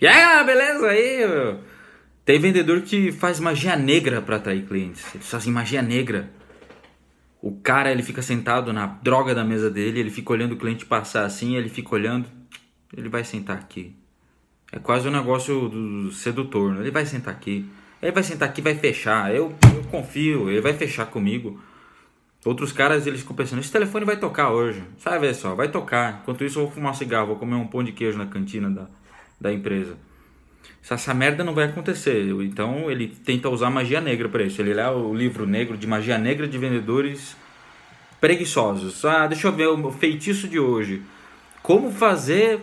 E aí, beleza aí? Tem vendedor que faz magia negra para atrair clientes. Eles fazem magia negra. O cara, ele fica sentado na droga da mesa dele, ele fica olhando o cliente passar assim, ele fica olhando, ele vai sentar aqui. É quase um negócio do sedutor, né? Ele vai sentar aqui. Ele vai sentar aqui vai fechar. Eu, eu confio, ele vai fechar comigo. Outros caras, eles ficam pensando, esse telefone vai tocar hoje. Sabe só, vai tocar. Enquanto isso, eu vou fumar um cigarro, vou comer um pão de queijo na cantina da, da empresa. Essa merda não vai acontecer. Então ele tenta usar magia negra para isso. Ele lê o livro negro de magia negra de vendedores preguiçosos. Ah, deixa eu ver o feitiço de hoje. Como fazer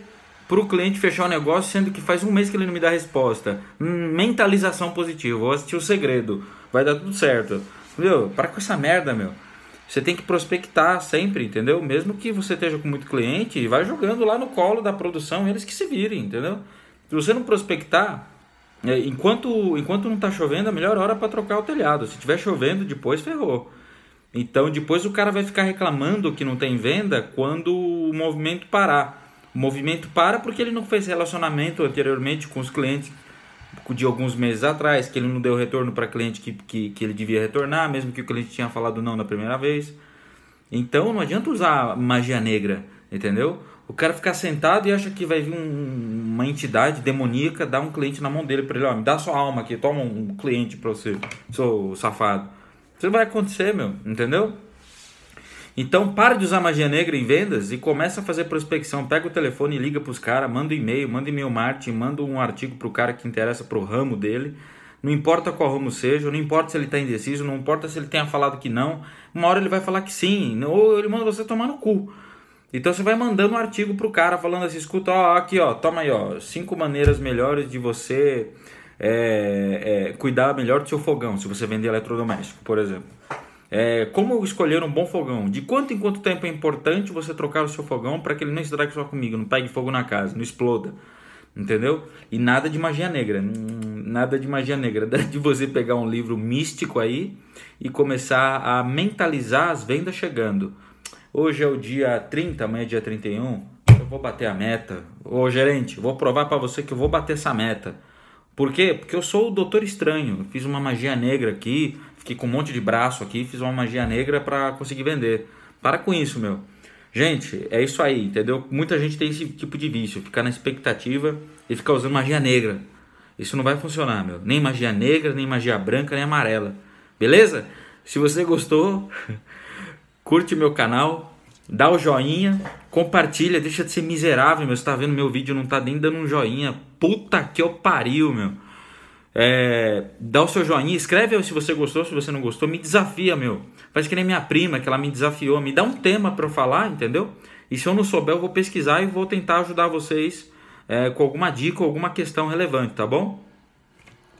para o cliente fechar o negócio, sendo que faz um mês que ele não me dá resposta. Hum, mentalização positiva. Vou assistir o segredo. Vai dar tudo certo. Meu, para com essa merda, meu. Você tem que prospectar sempre, entendeu? Mesmo que você esteja com muito cliente, vai jogando lá no colo da produção, eles que se virem, entendeu? Se você não prospectar, é, enquanto, enquanto não está chovendo, é a melhor hora para trocar o telhado. Se estiver chovendo, depois ferrou. Então depois o cara vai ficar reclamando que não tem venda quando o movimento parar. O movimento para porque ele não fez relacionamento anteriormente com os clientes de alguns meses atrás, que ele não deu retorno para cliente que, que, que ele devia retornar, mesmo que o cliente tinha falado não na primeira vez. Então não adianta usar magia negra, entendeu? O cara ficar sentado e acha que vai vir um, uma entidade demoníaca dar um cliente na mão dele para ele, ó, me dá sua alma aqui, toma um cliente para você, seu safado. Isso vai acontecer, meu, entendeu? Então para de usar magia negra em vendas e começa a fazer prospecção. Pega o telefone liga para os caras, manda um e-mail, manda e-mail marketing, manda um artigo para o cara que interessa para o ramo dele. Não importa qual ramo seja, não importa se ele está indeciso, não importa se ele tenha falado que não. Uma hora ele vai falar que sim, ou ele manda você tomar no cu. Então você vai mandando um artigo pro cara falando assim, escuta, ó, aqui ó, toma aí ó, cinco maneiras melhores de você é, é, cuidar melhor do seu fogão, se você vender eletrodoméstico, por exemplo. É, como escolher um bom fogão? De quanto em quanto tempo é importante você trocar o seu fogão para que ele não estrague só comigo, não pegue fogo na casa, não exploda, entendeu? E nada de magia negra, nada de magia negra, de você pegar um livro místico aí e começar a mentalizar as vendas chegando. Hoje é o dia 30, amanhã é dia 31. Eu vou bater a meta. Ô gerente, vou provar para você que eu vou bater essa meta. Por quê? Porque eu sou o Doutor Estranho. Fiz uma magia negra aqui, fiquei com um monte de braço aqui, fiz uma magia negra para conseguir vender. Para com isso, meu. Gente, é isso aí, entendeu? Muita gente tem esse tipo de vício, ficar na expectativa e ficar usando magia negra. Isso não vai funcionar, meu. Nem magia negra, nem magia branca, nem amarela. Beleza? Se você gostou, curte meu canal, dá o joinha, compartilha, deixa de ser miserável, meu. Você tá vendo meu vídeo não tá nem dando um joinha. Puta que eu pariu, meu. É, dá o seu joinha, escreve se você gostou, se você não gostou, me desafia, meu. Faz que nem minha prima, que ela me desafiou, me dá um tema para eu falar, entendeu? E se eu não souber, eu vou pesquisar e vou tentar ajudar vocês é, com alguma dica ou alguma questão relevante, tá bom?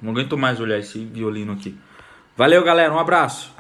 Não aguento mais olhar esse violino aqui. Valeu, galera, um abraço.